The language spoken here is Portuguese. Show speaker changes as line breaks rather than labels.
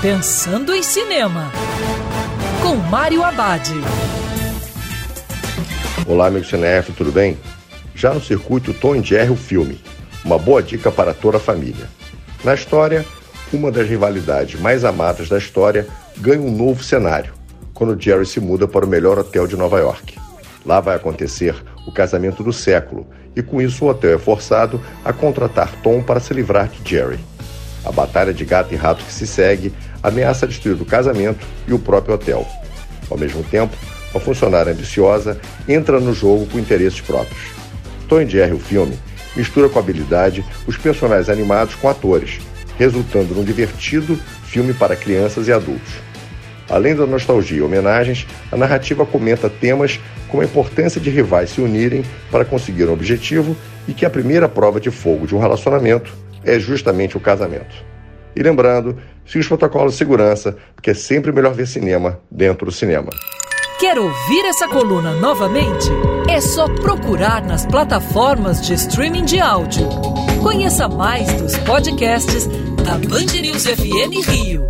Pensando em Cinema, com Mário Abad.
Olá, amigo cinef, tudo bem? Já no circuito Tom Jerry, o filme. Uma boa dica para toda a família. Na história, uma das rivalidades mais amadas da história ganha um novo cenário, quando Jerry se muda para o melhor hotel de Nova York. Lá vai acontecer o casamento do século, e com isso o hotel é forçado a contratar Tom para se livrar de Jerry. A batalha de gato e rato que se segue ameaça destruir o casamento e o próprio hotel. Ao mesmo tempo, uma funcionária ambiciosa entra no jogo com interesses próprios. Tom Jerry, o filme, mistura com habilidade os personagens animados com atores, resultando num divertido filme para crianças e adultos. Além da nostalgia e homenagens, a narrativa comenta temas como a importância de rivais se unirem para conseguir um objetivo e que a primeira prova de fogo de um relacionamento é justamente o casamento. E lembrando, siga os protocolos de segurança, porque é sempre melhor ver cinema dentro do cinema.
Quer ouvir essa coluna novamente? É só procurar nas plataformas de streaming de áudio. Conheça mais dos podcasts da Band News FM Rio.